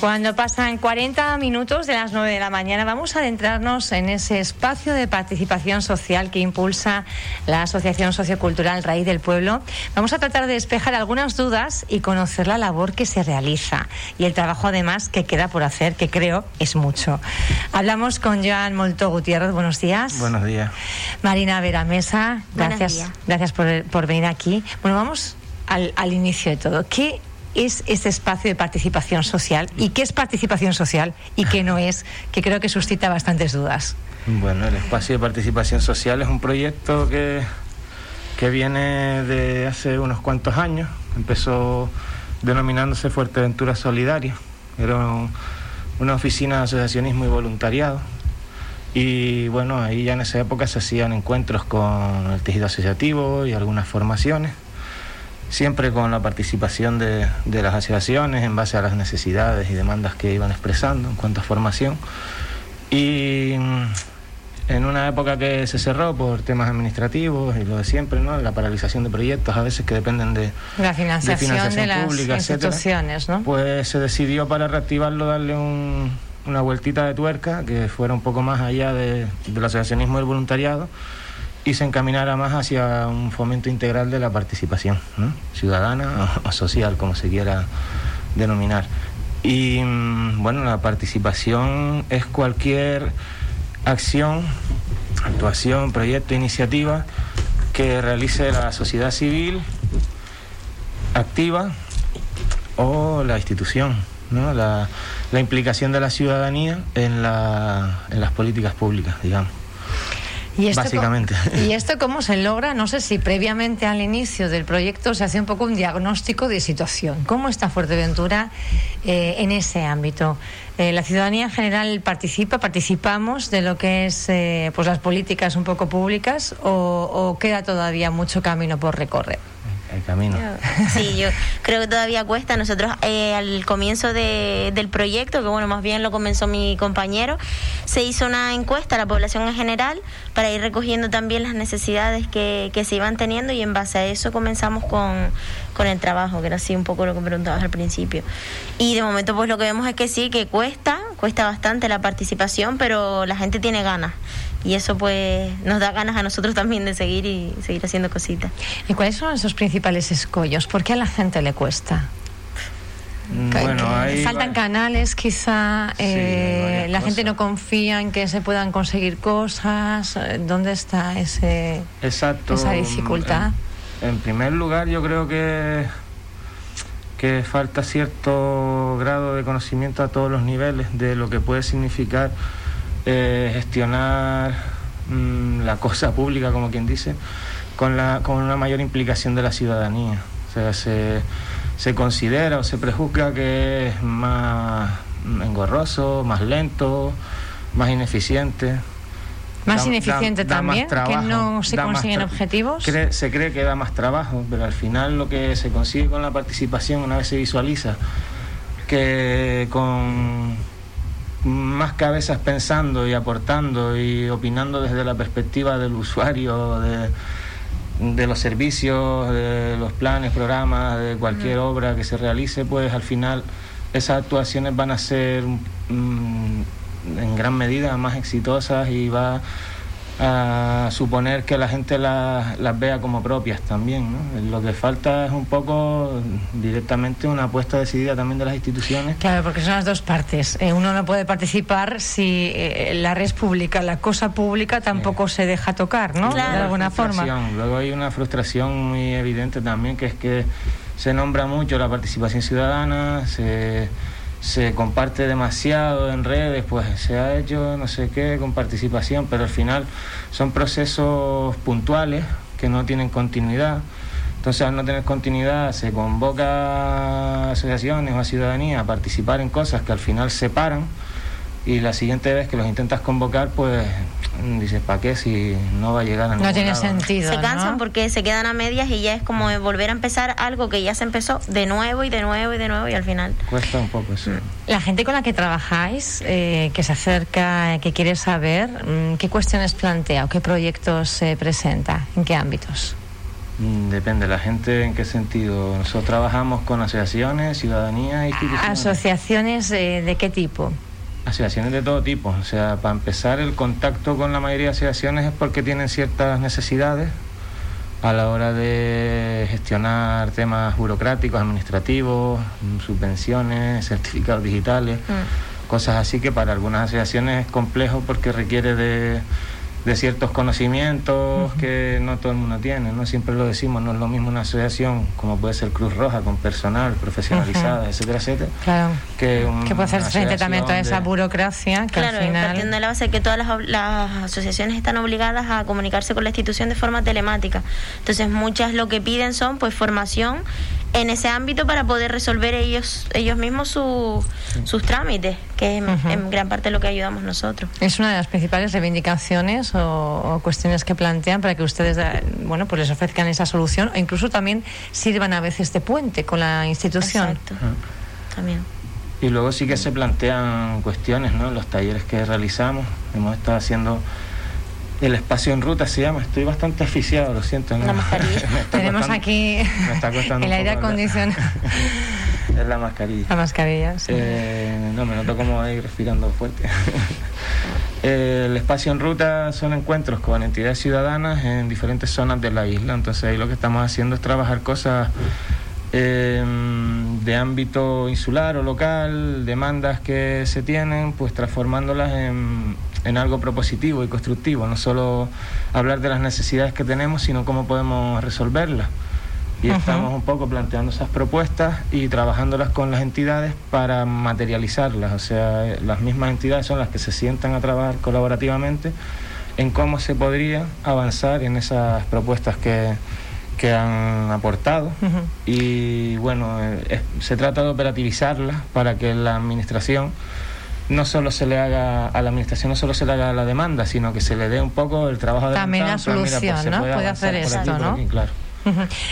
Cuando pasan 40 minutos de las 9 de la mañana, vamos a adentrarnos en ese espacio de participación social que impulsa la Asociación Sociocultural Raíz del Pueblo. Vamos a tratar de despejar algunas dudas y conocer la labor que se realiza y el trabajo además que queda por hacer, que creo es mucho. Hablamos con Joan Molto Gutiérrez, buenos días. Buenos días. Marina Vera Mesa, gracias, gracias por, por, venir aquí. Bueno, vamos al, al inicio de todo. ¿Qué es este espacio de participación social y qué es participación social y qué no es, que creo que suscita bastantes dudas. Bueno, el espacio de participación social es un proyecto que, que viene de hace unos cuantos años. Empezó denominándose Fuerteventura Solidaria. Era una oficina de asociacionismo y voluntariado. Y bueno, ahí ya en esa época se hacían encuentros con el tejido asociativo y algunas formaciones siempre con la participación de, las asociaciones en base a las necesidades y demandas que iban expresando en cuanto a formación. Y mm, en una época que se cerró por temas administrativos y lo de siempre, ¿no? la paralización de proyectos a veces que dependen de la financiación de, las instituciones, ¿no? pues se decidió para reactivarlo darle una vueltita de tuerca que fuera un poco más allá de, del asociacionismo y el voluntariado y se encaminara más hacia un fomento integral de la participación ciudadana o, social, como se quiera denominar. Y mm, bueno, la participación es cualquier acción, actuación, proyecto, iniciativa que realice la sociedad civil activa o la institución, la, implicación de la ciudadanía en, en las políticas públicas, digamos. ¿Y esto Básicamente. ¿Y esto cómo se logra? No sé si previamente al inicio del proyecto se hace un poco un diagnóstico de situación. ¿Cómo está Fuerteventura eh, en ese ámbito? Eh, la ciudadanía en general participa, participamos de lo que es eh, pues las políticas un poco públicas o queda todavía mucho camino por recorrer Sí, yo creo que todavía cuesta. Nosotros eh, al comienzo de, del proyecto, que bueno, más bien lo comenzó mi compañero, se hizo una encuesta a la población en general para ir recogiendo también las necesidades que, que se iban teniendo y en base a eso comenzamos con, con el trabajo, que era así un poco lo que preguntabas al principio. Y de momento pues lo que vemos es que sí, que cuesta, cuesta bastante la participación, pero la gente tiene ganas y eso pues nos da ganas a nosotros también de seguir y seguir haciendo cositas. ¿Y cuáles son esos principales escollos? ¿Por qué a la gente le cuesta? Mm, bueno, faltan canales, quizá eh, la gente no confía en que se puedan conseguir cosas. ¿Dónde está ese, Exacto. esa dificultad? En, en primer lugar, yo creo que que falta cierto grado de conocimiento a todos los niveles de lo que puede significar eh, gestionar mm, la cosa pública, como quien dice, con, la, con una mayor implicación de la ciudadanía. O sea, se, se considera o se prejuzga que es más engorroso, más lento, más ineficiente. Más ineficiente también, que no se consiguen objetivos. se cree que da más trabajo, pero al final lo que se consigue con la participación, una vez se visualiza que con más cabezas pensando y aportando y opinando desde la perspectiva del usuario, de, de los servicios, de los planes, programas, de cualquier obra que se realice, pues al final esas actuaciones van a ser mm, en gran medida más exitosas y va a suponer que la gente las vea como propias también. Lo que falta es un poco directamente una apuesta decidida también de las instituciones. Claro, porque son las dos partes. Eh, uno no puede participar si eh, la red pública, la cosa pública tampoco se deja tocar, ¿no? De alguna forma. Luego hay una frustración muy evidente también, que es que se nombra mucho la participación ciudadana, se se comparte demasiado en redes, pues se ha hecho no sé qué con participación, pero al final son procesos puntuales que no tienen continuidad. Entonces, al no tener continuidad, se convoca a asociaciones o a ciudadanía a participar en cosas que al final se paran y la siguiente vez que los intentas convocar, pues dices, ¿para qué si no va a llegar a No tiene sentido. Se cansan porque se quedan a medias y ya es como volver a empezar algo que ya se empezó de nuevo y de nuevo y de nuevo y al final. Cuesta un poco eso. Mm. La gente con la que trabajáis, eh, que se acerca, que quiere saber, mm, ¿qué cuestiones plantea o qué proyectos se presenta? ¿En qué ámbitos? Mm, Depende, la gente en qué sentido. Nosotros trabajamos con asociaciones, ciudadanía instituciones. ¿Asociaciones eh, de qué tipo? Asociaciones de todo tipo. O sea, para empezar, el contacto con la mayoría de asociaciones es porque tienen ciertas necesidades a la hora de gestionar temas burocráticos, administrativos, mm, subvenciones, certificados digitales, cosas así que para algunas asociaciones es complejo porque requiere de, de ciertos conocimientos que no todo el mundo tiene, ¿no? Siempre lo decimos, no es lo mismo una asociación como puede ser Cruz Roja con personal profesionalizado, Ujú. etcétera, etcétera, Claro. que, un- Que puede hacer una frente también a toda esa burocracia que Claro, al final... partiendo de la base de que todas las, ob- las asociaciones están obligadas a comunicarse con la institución de forma telemática. Entonces, muchas lo que piden son pues formación en ese ámbito para poder resolver ellos ellos mismos su- sus trámites, que es en gran parte lo que ayudamos nosotros. Es una de las principales reivindicaciones o, o cuestiones que plantean para que ustedes, eh, bueno, pues les ofrezcan esa solución o incluso también sirvan a veces de puente con la institución. Exacto. También. Y luego sí que se plantean cuestiones, ¿no? En los talleres que realizamos, hemos estado haciendo el espacio en ruta, se llama. Estoy bastante asfixiado, lo siento. ¿no? La mascarilla. Tenemos costando- aquí el aire acondicionado, es la mascarilla. la mascarilla. sí. Eh, no, me noto como ahí respirando fuerte. El espacio en ruta son encuentros con entidades ciudadanas en diferentes zonas de la isla. Entonces ahí lo que estamos haciendo es trabajar cosas eh, de ámbito insular o local, demandas que se tienen, pues transformándolas en, en algo propositivo y constructivo. No solo hablar de las necesidades que tenemos, sino cómo podemos resolverlas. Y Ujú. estamos un poco planteando esas propuestas y trabajándolas con las entidades para materializarlas. O sea, las mismas entidades son las que se sientan a trabajar colaborativamente en cómo se podría avanzar en esas propuestas que, que han aportado. Ujú. Y bueno, eh, se trata de operativizarlas para que la administración no solo se le haga a la administración no solo se le haga la demanda, sino que se le dé un poco el trabajo de También la solución, se ¿no? Puede hacer aquí, esto, ¿no? aquí, claro.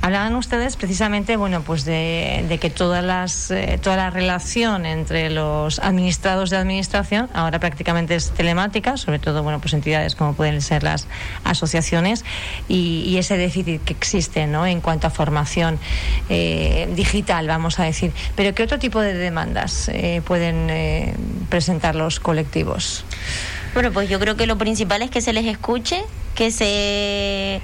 Hablaban ustedes precisamente, bueno, pues de, de que todas las, eh, toda la relación entre los administrados de administración ahora prácticamente es telemática, sobre todo, bueno, pues entidades como pueden ser las asociaciones y, y ese déficit que existe, ¿no? En cuanto a formación eh, digital, vamos a decir. Pero ¿qué otro tipo de demandas eh, pueden eh, presentar los colectivos? Bueno, pues yo creo que lo principal es que se les escuche, que se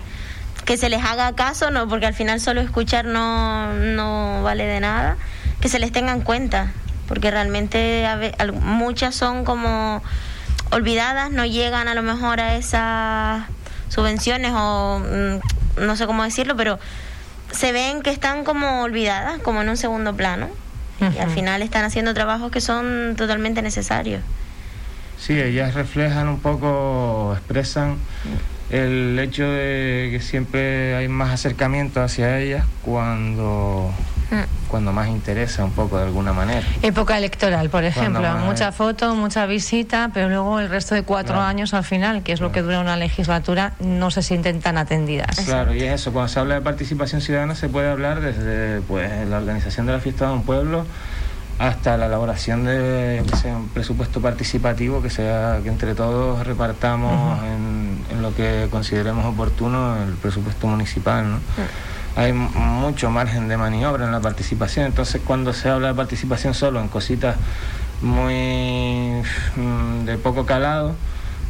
que se les haga caso, no, porque al final solo escuchar no, no vale de nada, que se les tenga en cuenta, porque realmente a ve- al- muchas son como olvidadas, no llegan a lo mejor a esas subvenciones o mm, no sé cómo decirlo, pero se ven que están como olvidadas, como en un segundo plano, y al final están haciendo trabajos que son totalmente necesarios. Sí, ellas reflejan un poco, expresan el hecho de que siempre hay más acercamiento hacia ellas cuando, Mm. cuando más interesa un poco de alguna manera. Época electoral, por ejemplo, mucha foto, mucha visita, pero luego el resto de cuatro Claro. años al final, que es lo que dura una legislatura, no se sienten tan atendidas. Claro, y es eso, cuando se habla de participación ciudadana se puede hablar desde pues, la organización de la fiesta de un pueblo hasta la elaboración de sé, un presupuesto participativo que sea que entre todos repartamos en, en lo que consideremos oportuno el presupuesto municipal. ¿no? Hay m- mucho margen de maniobra en la participación, entonces cuando se habla de participación solo en cositas muy mm, de poco calado,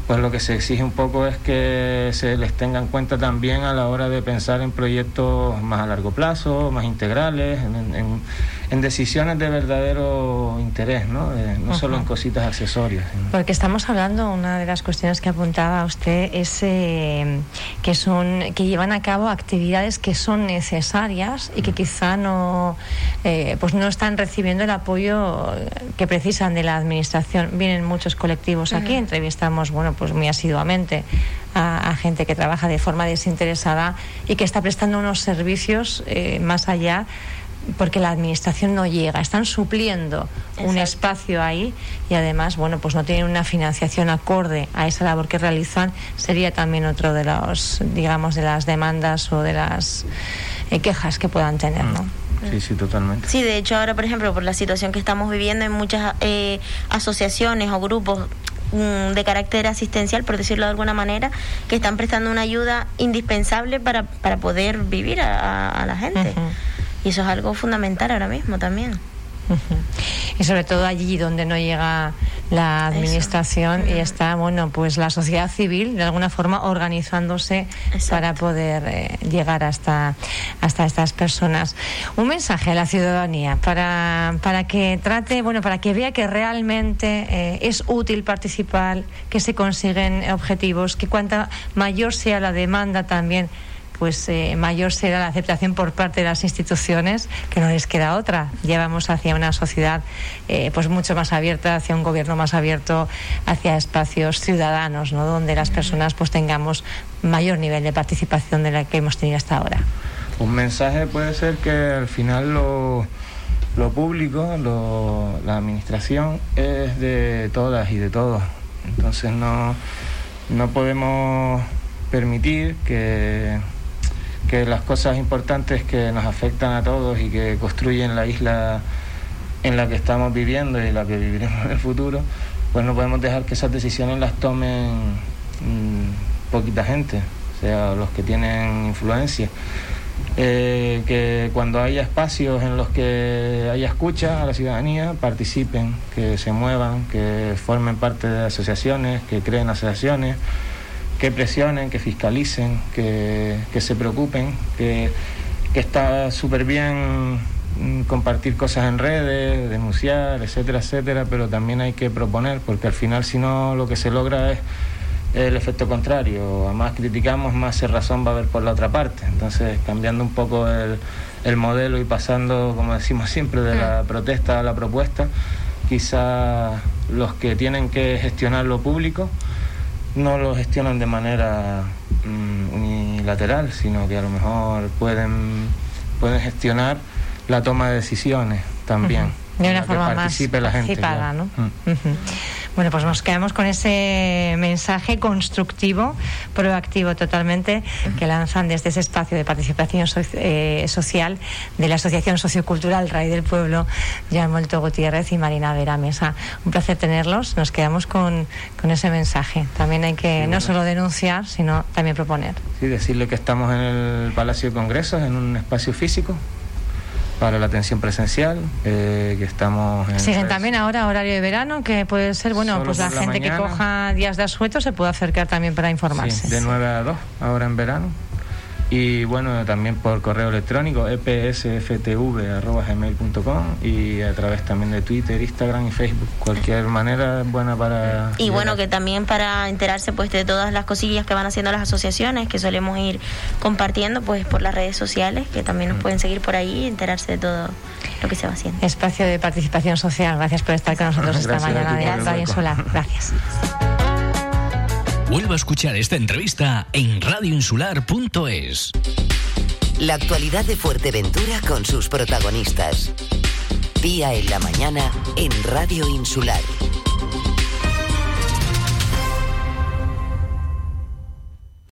pues lo que se exige un poco es que se les tenga en cuenta también a la hora de pensar en proyectos más a largo plazo, más integrales, en, en- en decisiones de verdadero interés, ¿no? De- no solo en cositas accesorias. Porque estamos hablando, una de las cuestiones que apuntaba usted es eh, que son que llevan a cabo actividades que son necesarias y que quizá no eh, pues no están recibiendo el apoyo que precisan de la administración. Vienen muchos colectivos aquí, entrevistamos bueno pues muy asiduamente a, a gente que trabaja de forma desinteresada y que está prestando unos servicios eh, más allá porque la administración no llega, están supliendo un espacio ahí y además, bueno, pues no tienen una financiación acorde a esa labor que realizan, sería también otro de los, digamos, de las demandas o de las eh, quejas que puedan tener, ¿no? Sí, sí, totalmente. Sí, de hecho ahora, por ejemplo, por la situación que estamos viviendo, hay muchas eh, asociaciones o grupos mm, de carácter asistencial, por decirlo de alguna manera, que están prestando una ayuda indispensable para, para poder vivir a, la gente. Y eso es algo fundamental ahora mismo también. Y sobre todo allí donde no llega la administración y está, bueno, pues la sociedad civil de alguna forma organizándose para poder eh, llegar hasta, hasta estas personas. Un mensaje a la ciudadanía. Para, para que trate, bueno, para que vea que realmente eh, es útil participar, que se consiguen objetivos, que cuanta mayor sea la demanda también pues eh, mayor será la aceptación por parte de las instituciones, que no les queda otra. Llevamos hacia una sociedad eh, pues mucho más abierta, hacia un gobierno más abierto, hacia espacios ciudadanos, ¿no? donde las personas pues tengamos mayor nivel de participación de la que hemos tenido hasta ahora. Un mensaje puede ser que al final lo, lo público, lo, la administración es de todas y de todos. Entonces no, no podemos permitir que que las cosas importantes que nos afectan a todos y que construyen la isla en la que estamos viviendo y la que viviremos en el futuro, pues no podemos dejar que esas decisiones las tomen mm, poquita gente, o sea, los que tienen influencia. Eh, que cuando haya espacios en los que haya escucha a la ciudadanía, participen, que se muevan, que formen parte de asociaciones, que creen asociaciones que presionen, que fiscalicen, que, se preocupen, que, está súper bien mm, compartir cosas en redes, denunciar, etcétera, etcétera, pero también hay que proponer, porque al final si no lo que se logra es el efecto contrario, a más criticamos, más razón va a haber por la otra parte. Entonces, cambiando un poco el, el modelo y pasando, como decimos siempre, de la mm. protesta a la propuesta, quizá los que tienen que gestionar lo público, no lo gestionan de manera mm, unilateral, sino que a lo mejor pueden, pueden gestionar la toma de decisiones también. De una forma más la gente, ¿no? Mm. Bueno, pues nos quedamos con ese mensaje constructivo, proactivo totalmente, que lanzan desde ese espacio de participación eh, social de la Asociación Sociocultural Rey del Pueblo, Jean Molto Gutiérrez y Marina Vera Mesa. Un placer tenerlos. Nos quedamos con, ese mensaje. También hay que no solo denunciar, sino también proponer. Sí, decirle que estamos en el Palacio de Congresos, en un espacio físico, para la atención presencial, eh, que estamos... En Siguen también ahora horario de verano, que puede ser, bueno, pues la, gente que coja días de asueto se puede acercar también para informarse. Sí, de 9 a 2, ahora en verano y bueno, también por correo electrónico epsftv.gmail.com y a través también de Twitter, Instagram y Facebook. Cualquier manera es buena para... Y bueno, que también para enterarse pues de todas las cosillas que van haciendo las asociaciones, que solemos ir compartiendo pues por las redes sociales, que también nos mm. pueden seguir por ahí y enterarse de todo lo que se va haciendo. Espacio de participación social. Gracias por estar con nosotros esta mañana de Radio Solar. Gracias. Vuelva a escuchar esta entrevista en radioinsular.es. La actualidad de Fuerteventura con sus protagonistas. Día en la mañana en Radio Insular.